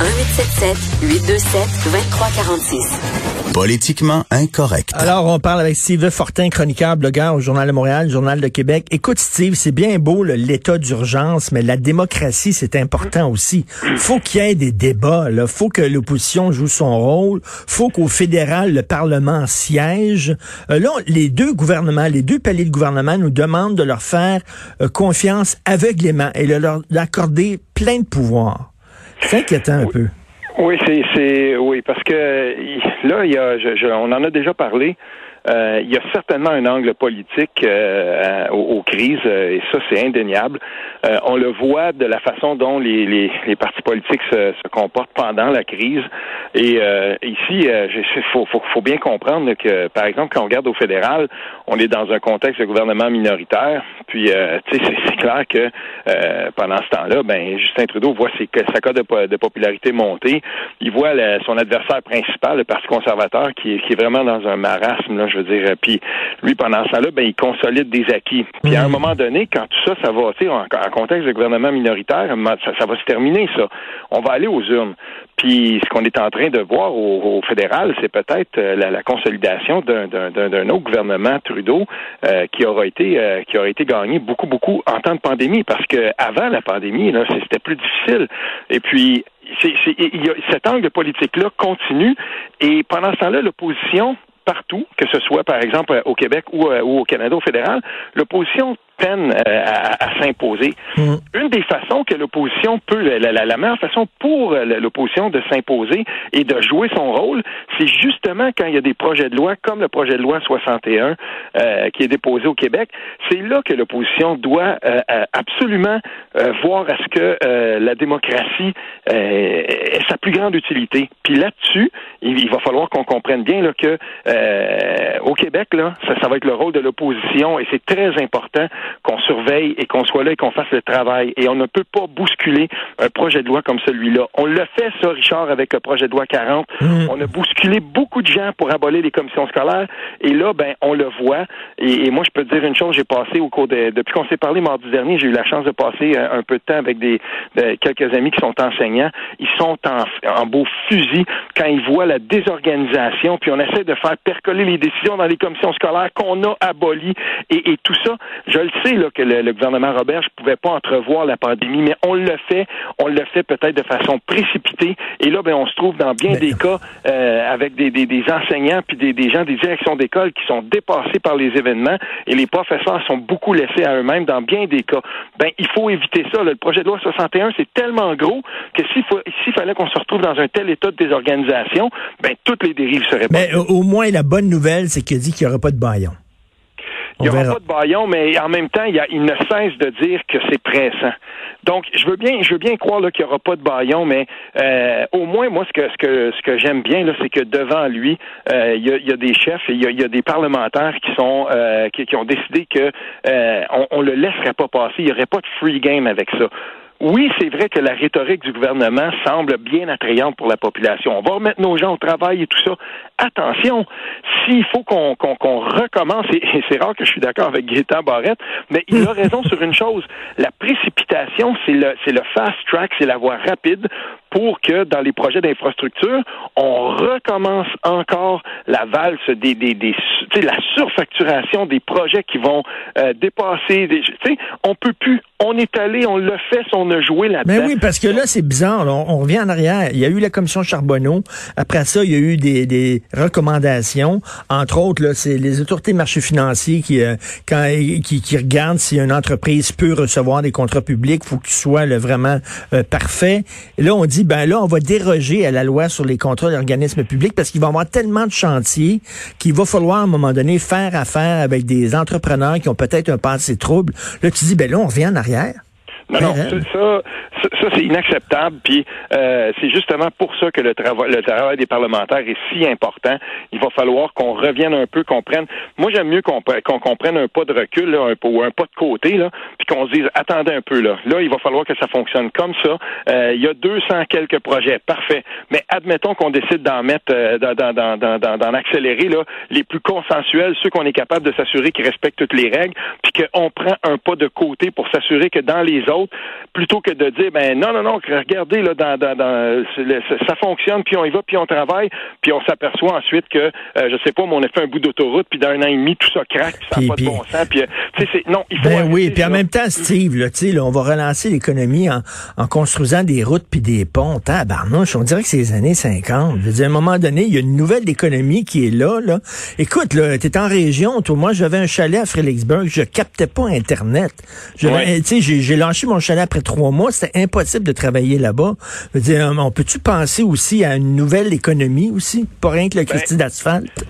1877 827 2346. Politiquement incorrect. Alors, on parle avec Steve Fortin, chroniqueur, blogueur au Journal de Montréal, Journal de Québec. Écoute, Steve, c'est bien beau l'état d'urgence, mais la démocratie, c'est important aussi. Faut qu'il y ait des débats. Là. Faut que l'opposition joue son rôle. Faut qu'au fédéral, le Parlement siège. Euh, là, les deux gouvernements, les deux paliers de gouvernement nous demandent de leur faire euh, confiance aveuglément et de leur accorder plein de pouvoirs. C'est inquiétant un peu. Oui, c'est, c'est oui, parce que là, il y a, je, on en a déjà parlé. Euh, il y a certainement un angle politique euh, aux, crises, euh, et ça, c'est indéniable. on le voit de la façon dont les, les, les partis politiques se, se, comportent pendant la crise. Et ici, il faut, faut, faut, bien comprendre que, par exemple, quand on regarde au fédéral, on est dans un contexte de gouvernement minoritaire. Puis, tu c'est, clair que pendant ce temps-là, ben Justin Trudeau voit ses, sa cote de, de, popularité monter. Il voit son adversaire principal, le Parti conservateur, qui qui est vraiment dans un marasme. Là, je veux dire. Puis lui, pendant ça là ben, il consolide des acquis. Puis à un hmm. moment donné, quand tout ça, ça va, tu sais, en, contexte de gouvernement minoritaire, ça, va se terminer, ça. On va aller aux urnes. Puis ce qu'on est en train de voir au, fédéral, c'est peut-être euh, la, consolidation d'un autre gouvernement Trudeau euh, qui aura été euh, qui aura été gagné beaucoup beaucoup en temps de pandémie parce que avant la pandémie, là, c'était plus difficile. Et puis cet angle politique-là continue et pendant ce temps-là, l'opposition partout, que ce soit par exemple au Québec ou, euh, au Canada au fédéral, l'opposition peine euh, à, s'imposer. Mm. Une des façons que l'opposition peut, la, la, meilleure façon pour euh, l'opposition de s'imposer et de jouer son rôle, c'est justement quand il y a des projets de loi comme le projet de loi 61 euh, qui est déposé au Québec. C'est là que l'opposition doit absolument voir à ce que la démocratie ait sa plus grande utilité. Puis là-dessus, il, va falloir qu'on comprenne bien là, que au Québec, là, ça, ça va être le rôle de l'opposition et c'est très important qu'on surveille et qu'on soit là et qu'on fasse le travail. Et on ne peut pas bousculer un projet de loi comme celui-là. On l'a fait, ça, Richard, avec le projet de loi 40. Mmh. On a bousculé beaucoup de gens pour abolir les commissions scolaires. Et là, ben, on le voit. Et, moi, je peux te dire une chose, j'ai passé au cours de, depuis qu'on s'est parlé mardi dernier, j'ai eu la chance de passer un, un, peu de temps avec des, quelques amis qui sont enseignants. Ils sont en, en beau fusil quand ils voient la désorganisation, puis on essaie de faire percoler les décisions dans les commissions scolaires qu'on a abolies et, et tout ça. Je le sais là, que le, gouvernement Robert ne pouvait pas entrevoir la pandémie, mais on le fait, on le fait peut-être de façon précipitée. Et là, ben, on se trouve dans bien des cas euh, avec des, des, enseignants puis des, des gens des directions d'école qui sont dépassés par les événements et les professeurs sont beaucoup laissés à eux-mêmes dans bien des cas. Ben, il faut éviter ça. Le projet de loi 61, c'est tellement gros que s'il fallait qu'on se retrouve dans un tel état de désorganisation, ben, toutes les dérives seraient Mais au moins, la bonne nouvelle, c'est qu'il dit qu'il n'y aura pas de baillon. Il n'y aura pas de baillon, mais en même temps, il, a, il ne cesse de dire que c'est pressant. Donc, je veux bien, je veux bien croire qu'il n'y aura pas de baillon, mais euh, au moins, moi, ce que ce que ce que j'aime bien, c'est que devant lui, euh, il, y a, des chefs et il y a, des parlementaires qui sont euh, qui, qui, ont décidé que on, on le laisserait pas passer. Il n'y aurait pas de free game avec ça. Oui, c'est vrai que la rhétorique du gouvernement semble bien attrayante pour la population. On va remettre nos gens au travail et tout ça. Attention, s'il faut qu'on recommence, et, c'est rare que je suis d'accord avec Gaétan Barrette, mais il a raison sur une chose. La précipitation, c'est le, c'est le fast track, c'est la voie rapide pour que dans les projets d'infrastructure, on recommence encore la valse des, des, des la surfacturation des projets qui vont euh, dépasser. Des, on peut plus, On est allé, on l'a fait, on a joué là-dedans. Mais oui, parce que là, c'est bizarre. là. On, revient en arrière. Il y a eu la commission Charbonneau. Après ça, il y a eu des, des recommandations. Entre autres, là, c'est les autorités marchés financiers qui, euh, quand, qui, qui regardent si une entreprise peut recevoir des contrats publics. faut qu'il soit là, vraiment euh, parfait. Là, on dit, ben là, on va déroger à la loi sur les contrats d'organismes publics parce qu'il va y avoir tellement de chantiers qu'il va falloir, à un moment donné, faire affaire avec des entrepreneurs qui ont peut-être un passé trouble. Là, tu dis, ben là, on revient en arrière. Non, non, ça, ça, ça, c'est inacceptable. Puis euh, c'est justement pour ça que le travail, le travail des parlementaires est si important. Il va falloir qu'on revienne un peu, qu'on prenne. Moi, j'aime mieux qu'on qu'on qu'on prenne un pas de recul, là, un, pas- ou un pas de côté, là, puis qu'on se dise attendez un peu là. Là, il va falloir que ça fonctionne comme ça. Euh, il y a 200 quelques projets, parfait. Mais admettons qu'on décide d'en mettre, euh, d'en accélérer là, les plus consensuels, ceux qu'on est capable de s'assurer qu'ils respectent toutes les règles, puis qu'on prend un pas de côté pour s'assurer que dans les autres plutôt que de dire ben non non non regardez là dans, dans, dans c'est le- ça, fonctionne puis on y va puis on travaille puis on s'aperçoit ensuite que euh, je sais pas mais on a fait un bout d'autoroute puis dans un an et demi tout ça craque puis ça n'a pas puis- de bon sens puis euh, tu sais c'est non il faut Ben arrêter oui, puis en même temps, Steve, là, tu sais, là, on va relancer l'économie en, en construisant des routes puis des ponts. Tabarnouche, on dirait que c'est les années 50. Je veux dire, à un moment donné, il y a une nouvelle économie qui est là, là. Écoute, là, t'es en région, toi, moi, j'avais un chalet à Fredericksburg, je captais pas Internet. J'avais- Ouais. Tu sais, j'ai- j'ai lâché mon chalet après trois mois, c'était impossible de travailler là-bas. Je veux dire, on peut-tu penser aussi à une nouvelle économie aussi? Pas rien que le Christie d'asphalte.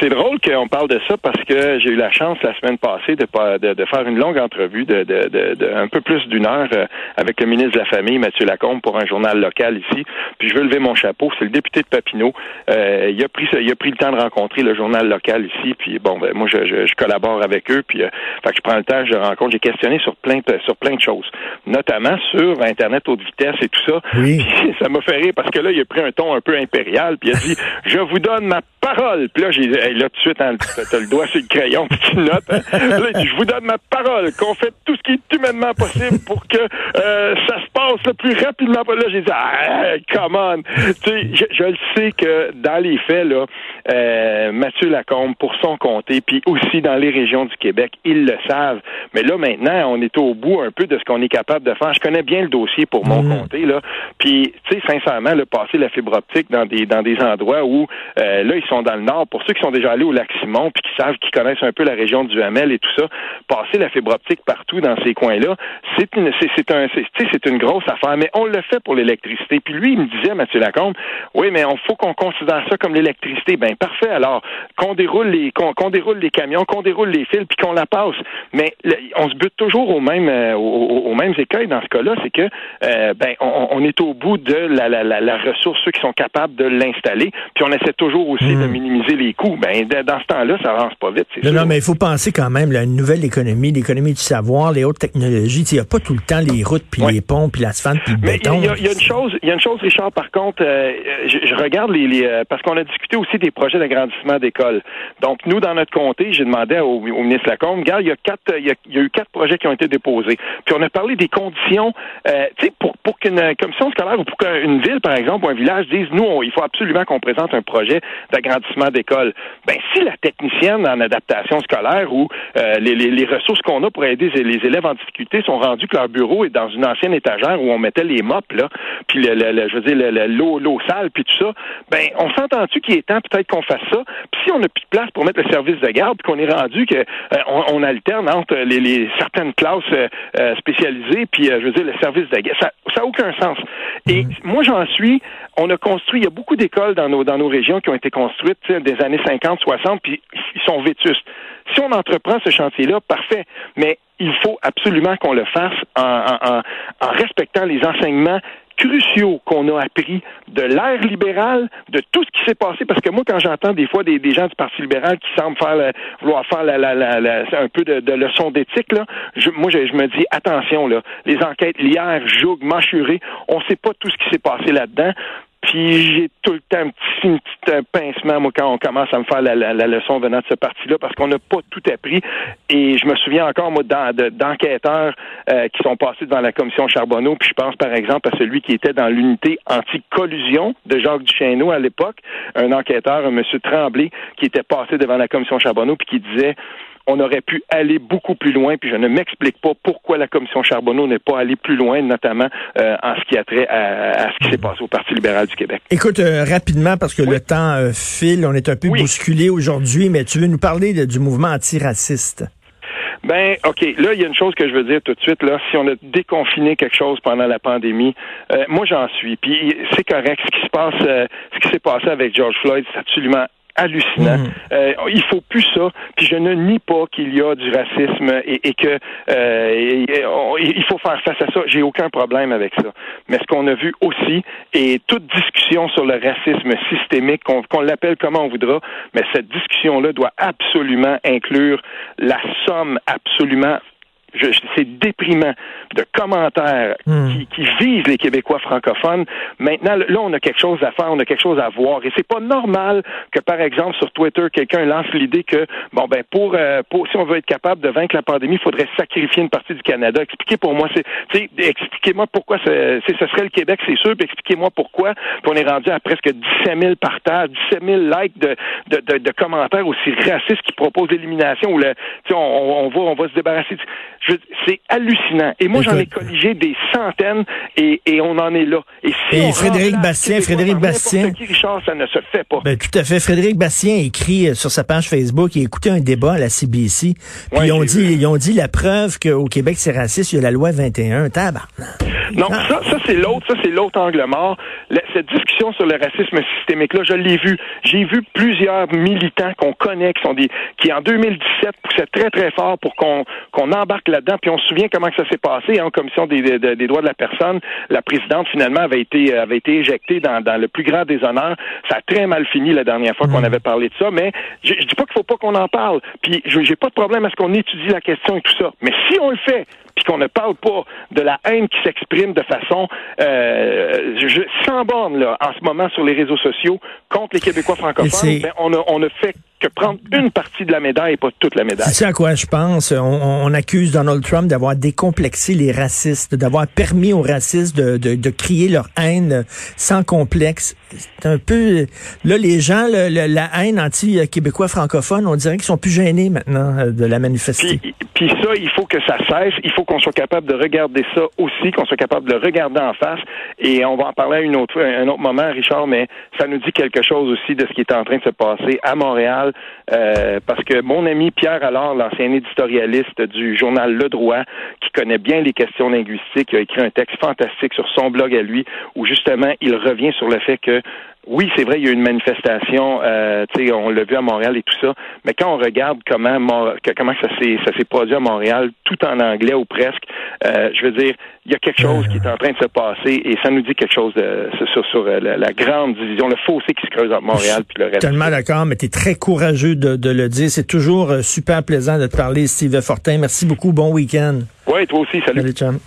C'est drôle qu'on parle de ça parce que j'ai eu la chance la semaine passée de, de, de faire une longue entrevue de, de, de, de un peu plus d'une heure euh, avec le ministre de la Famille, Mathieu Lacombe, pour un journal local ici. Puis je veux lever mon chapeau. C'est le député de Papineau. Euh, il a pris il a pris le temps de rencontrer le journal local ici. Puis bon, ben moi je, je, je collabore avec eux. Puis euh, fait que je prends le temps, je rencontre, j'ai questionné sur plein de- sur plein de choses, notamment sur Internet haute vitesse et tout ça. Oui. Puis ça m'a fait rire parce que là, il a pris un ton un peu impérial, puis il a dit Je vous donne ma parole. Puis là, j'ai dit Hey, là, tout de suite, hein, t'as le doigt sur le crayon, puis tu notes. hein. Là, il dit Je vous donne ma parole, qu'on fait tout ce qui est humainement possible pour que euh, ça se passe le plus rapidement. Là, j'ai dit Ah, come on. Tu sais, je, je le sais que dans les faits, là, euh, Mathieu Lacombe, pour son comté, puis aussi dans les régions du Québec, ils le savent. Mais là, maintenant, on est au bout un peu de ce qu'on est capable de faire. Je connais bien le dossier pour mon comté, là. Puis, tu sais, sincèrement, le passer la fibre optique dans des dans des endroits où euh, là, ils sont dans le nord. Pour ceux qui sont déjà allés au lac Simon, puis qui savent, qui connaissent un peu la région du Hamel et tout ça, passer la fibre optique partout dans ces coins-là, c'est une c'est c'est un c'est tu sais, c'est une grosse affaire. Mais on le fait pour l'électricité. Puis lui, il me disait, Mathieu Lacombe, oui, mais on faut qu'on considère ça comme l'électricité. Ben parfait. Alors qu'on déroule les qu'on qu'on déroule les camions, qu'on déroule les fils, puis qu'on la passe. Mais le- on se bute toujours au même euh, aux, aux mêmes écueils dans ce cas-là, c'est que euh, ben on, on est au bout de la, la, la, la ressource, ceux qui sont capables de l'installer, puis on essaie toujours aussi de minimiser les coûts. Ben dans ce temps-là, ça avance pas vite, Non, sûr. non, mais il faut penser quand même une nouvelle économie, l'économie du savoir, les hautes technologies. Il n'y a pas tout le temps les routes, puis les ponts, puis l'asphalte, puis le Mais il y, a- béton. il y a- il y a une chose, il y a une chose, Richard. Par contre, euh, je, je regarde les, les, euh, parce qu'on a discuté aussi des projets d'agrandissement d'écoles. Donc nous, dans notre comté, j'ai demandé au, au ministre Lacombe, regarde, il y a quatre, il y a, il y a eu quatre projets qui ont été déposés. Puis on a parlé des conditions, euh, tu sais, pour pour qu'une commission scolaire ou pour qu'une ville, par exemple, ou un village dise, nous, on- il faut absolument qu'on présente un projet d'agrandissement d'école. Ben si la technicienne en adaptation scolaire ou euh, les, les, les ressources qu'on a pour aider les élèves en difficulté sont rendues que leur bureau est dans une ancienne étagère où on mettait les mops là, puis le, le- le- je veux dire le- le- l'eau l'eau sale puis tout ça, ben on s'entend-tu qu'il est temps peut-être qu'on fasse ça? Puis si on n'a plus de place pour mettre le service de garde, puis qu'on est rendu que euh, on, on alterne entre les, les certaines classes euh, spécialisées puis je veux dire le service de garde, ça ça a aucun sens. Et moi j'en suis, on a construit, il y a beaucoup d'écoles dans nos dans nos régions qui ont été construites des années 50, 60 puis ils sont vétustes. Si on entreprend ce chantier-là, parfait, mais il faut absolument qu'on le fasse en, en- en- respectant les enseignements cruciaux qu'on a appris de l'ère libérale, de tout ce qui s'est passé, parce que moi, quand j'entends des fois des, des gens du Parti libéral qui semblent faire la- vouloir faire la, la, un peu de, de leçon d'éthique, là, je, moi, je, me dis, attention, là, les enquêtes, Lière, Joug, Machuré, on sait pas tout ce qui s'est passé là-dedans. Puis j'ai tout le temps un petit, pincement, moi, quand on commence à me faire la, la, leçon venant de ce parti-là, parce qu'on n'a pas tout appris. Et je me souviens encore, moi, d'en- de- d'enquêteurs euh, qui sont passés devant la commission Charbonneau, puis je pense, par exemple, à celui qui était dans l'unité anti-collusion de Jacques Duchesneau à l'époque, un enquêteur, un monsieur Tremblay, qui était passé devant la commission Charbonneau, puis qui disait on aurait pu aller beaucoup plus loin, puis je ne m'explique pas pourquoi la commission Charbonneau n'est pas allée plus loin, notamment euh, en ce qui a trait à, ce qui s'est passé au Parti libéral du Québec. Écoute, euh, rapidement, parce que le temps euh, file, on est un peu bousculé aujourd'hui, mais tu veux nous parler du mouvement antiraciste? Ben, OK. Là, il y a une chose que je veux dire tout de suite. Là, si on a déconfiné quelque chose pendant la pandémie, moi, j'en suis. Puis c'est correct. Ce qui se passe, ce qui s'est passé avec George Floyd, c'est absolument hallucinant. Mm. Euh, il faut plus ça. Puis je ne nie pas qu'il y a du racisme et, et que euh, il faut faire face à ça. J'ai aucun problème avec ça. Mais ce qu'on a vu aussi, et toute discussion sur le racisme systémique, qu'on l'appelle comment on voudra, mais cette discussion-là doit absolument inclure la somme absolument c'est déprimant de commentaires hmm. qui, qui, visent les Québécois francophones. Maintenant, là, on a quelque chose à faire, on a quelque chose à voir. Et c'est pas normal que, par exemple, sur Twitter, quelqu'un lance l'idée que, bon, ben, pour, euh, pour, si on veut être capable de vaincre la pandémie, il faudrait sacrifier une partie du Canada. Expliquez pour moi, c'est, expliquez-moi pourquoi ce serait le Québec, c'est sûr, puis expliquez-moi pourquoi. Puis on est rendu à presque 17 000 partages, 17 000 likes de, de, de, de commentaires aussi racistes qui proposent l'élimination ou le, on, on, va, on va se débarrasser c'est hallucinant. Et moi, j'en ai colligé des centaines et, et, on en est là. Et, si Frédéric Bastien, Frédéric Bastien. Qui, Richard, ça ne se fait pas. Ben, tout à fait. Frédéric Bastien écrit euh, sur sa page Facebook, il a écouté un débat à la CBC. Puis ils ont dit, ils ont dit la preuve qu'au Québec c'est raciste, il y a la loi 21. Tabarnak. Non, ça, ça c'est l'autre, ça c'est l'autre angle mort. cette discussion sur le racisme systémique là, je l'ai vu. J'ai vu plusieurs militants qu'on connaît qui sont des, qui en 2017 poussaient très très fort pour qu'on qu'on embarque là-dedans. Puis on se souvient comment ça s'est passé hein, en commission des, des, droits de la personne. La présidente finalement avait été avait été éjectée dans, dans le plus grand déshonneur. Ça a très mal fini la dernière fois qu'on mm. avait parlé de ça. Mais je, je dis pas qu'il faut pas qu'on en parle. Puis j'ai pas de problème à ce qu'on étudie la question et tout ça. Mais si on le fait, puis qu'on ne parle pas de la haine qui s'exprime de façon euh, je, sans borne là, en ce moment sur les réseaux sociaux contre les Québécois francophones, ben, on, a, on a fait que prendre une partie de la médaille et pas toute la médaille. C'est à quoi je pense. On, accuse Donald Trump d'avoir décomplexé les racistes, d'avoir permis aux racistes de, de, de, crier leur haine sans complexe. C'est un peu... Là, les gens, la haine anti-québécois francophone, on dirait qu'ils sont plus gênés maintenant euh, de la manifester. Puis, ça, il faut que ça cesse. Il faut qu'on soit capable de regarder ça aussi, qu'on soit capable de le regarder en face. Et on va en parler à une autre, un autre moment, Richard, mais ça nous dit quelque chose aussi de ce qui est en train de se passer à Montréal, euh, parce que mon ami Pierre Allard, l'ancien éditorialiste du journal Le Droit, qui connaît bien les questions linguistiques, a écrit un texte fantastique sur son blog à lui, où justement il revient sur le fait que oui, c'est vrai, il y a eu une manifestation, euh, on l'a vu à Montréal et tout ça, mais quand on regarde comment comment ça s'est ça s'est produit à Montréal, tout en anglais ou presque, euh, je veux dire, il y a quelque chose qui est en train de se passer et ça nous dit quelque chose de, sur, sur euh, la, grande division, le fossé qui se creuse entre Montréal puis le reste. Tellement d'accord, mais tu es très courageux de, de le dire. C'est toujours super plaisant de te parler, Steve Fortin. Merci beaucoup. Bon week-end. Oui, toi aussi. Salut. Salut,